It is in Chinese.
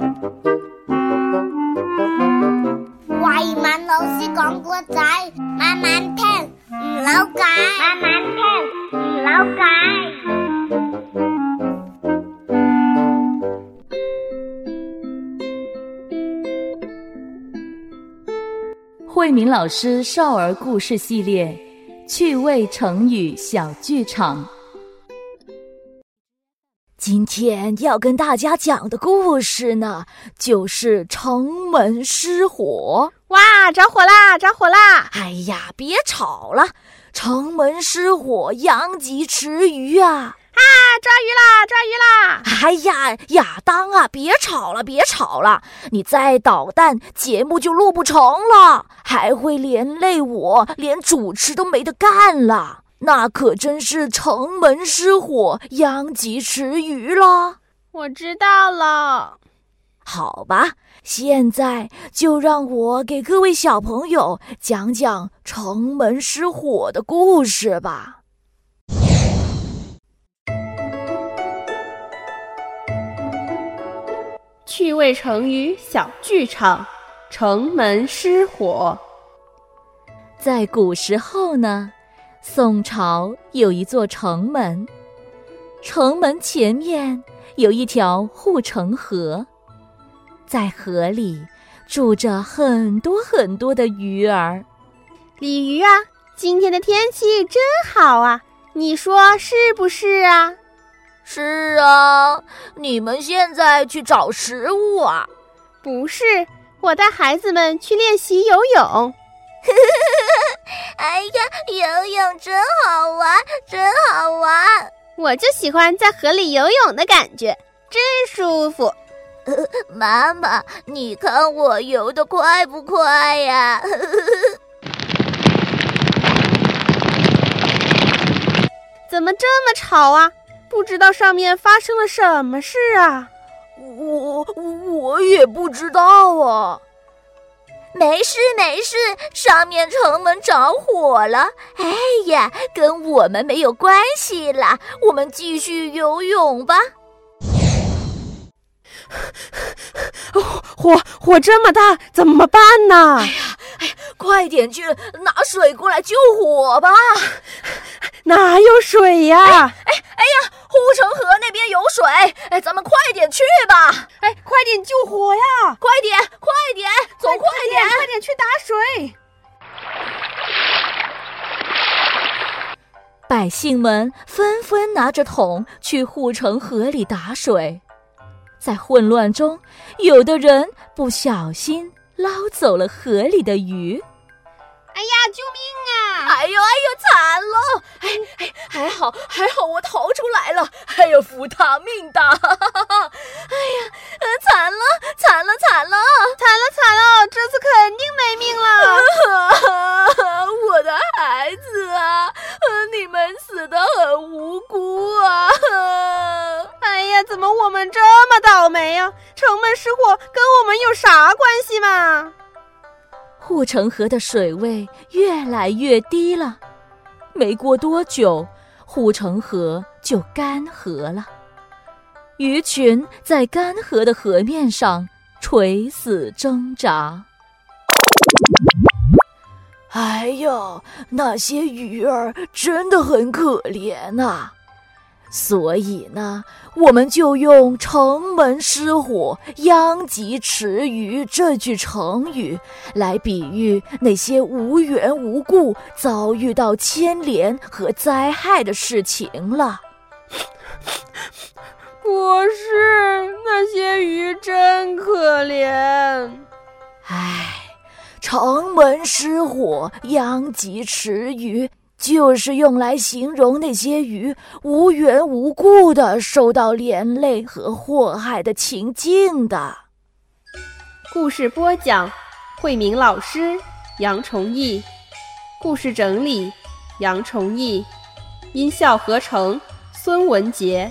慧敏老师讲故仔，慢慢听，唔扭計，慢慢听，唔扭計。慧敏老师少儿故事系列趣味成语小剧场。今天要跟大家讲的故事呢，就是城门失火。哇，着火啦！着火啦！哎呀，别吵了！城门失火，殃及池鱼啊！啊，抓鱼啦！抓鱼啦！哎呀，亚当啊，别吵了，别吵了！你再捣蛋，节目就录不成了，还会连累我，连主持都没得干了。那可真是城门失火，殃及池鱼了。我知道了。好吧，现在就让我给各位小朋友讲讲城门失火的故事吧。趣味成语小剧场：城门失火。在古时候呢，宋朝有一座城门，城门前面有一条护城河，在河里住着很多很多的鱼儿。鲤鱼啊，今天的天气真好啊，你说是不是啊？是啊，你们现在去找食物啊？不是，我带孩子们去练习游泳。哎呀，游泳真好玩，真好玩！我就喜欢在河里游泳的感觉，真舒服。呃、妈妈，你看我游的快不快呀？怎么这么吵啊？不知道上面发生了什么事啊？我我也不知道啊。没事没事，上面城门着火了。哎呀，跟我们没有关系啦，我们继续游泳吧。火火这么大，怎么办呢？哎呀，哎呀，快点去拿水过来救火吧！哪有水呀？哎哎哎呀，护城河那边有水，哎，咱们快点去吧！哎，快点救火呀！快点，百姓们纷纷拿着桶去护城河里打水。在混乱中，有的人不小心捞走了河里的鱼。哎呀，救命啊！哎呦哎呦，惨了！哎哎，还好还好，我逃出来了！哎呦，福他命大！哈哈哈哈哎呀，呃，惨了惨了惨了惨了惨了！这次肯定没命了！我的孩子啊，你们死得很无辜啊！哎呀，怎么我们这么倒霉呀、啊？城门失火跟我们有啥关系嘛？护城河的水位越来越低了，没过多久，护城河就干涸了。鱼群在干涸的河面上垂死挣扎。哎呀，那些鱼儿真的很可怜呐、所以呢，我们就用“城门失火，殃及池鱼”这句成语来比喻那些无缘无故遭遇到牵连和灾害的事情了。不是，那些鱼真可怜。唉，城门失火，殃及池鱼。就是用来形容那些鱼无缘无故的受到连累和祸害的情境的。故事播讲：慧明老师、杨崇义，故事整理：杨崇义，音效合成：孙文杰。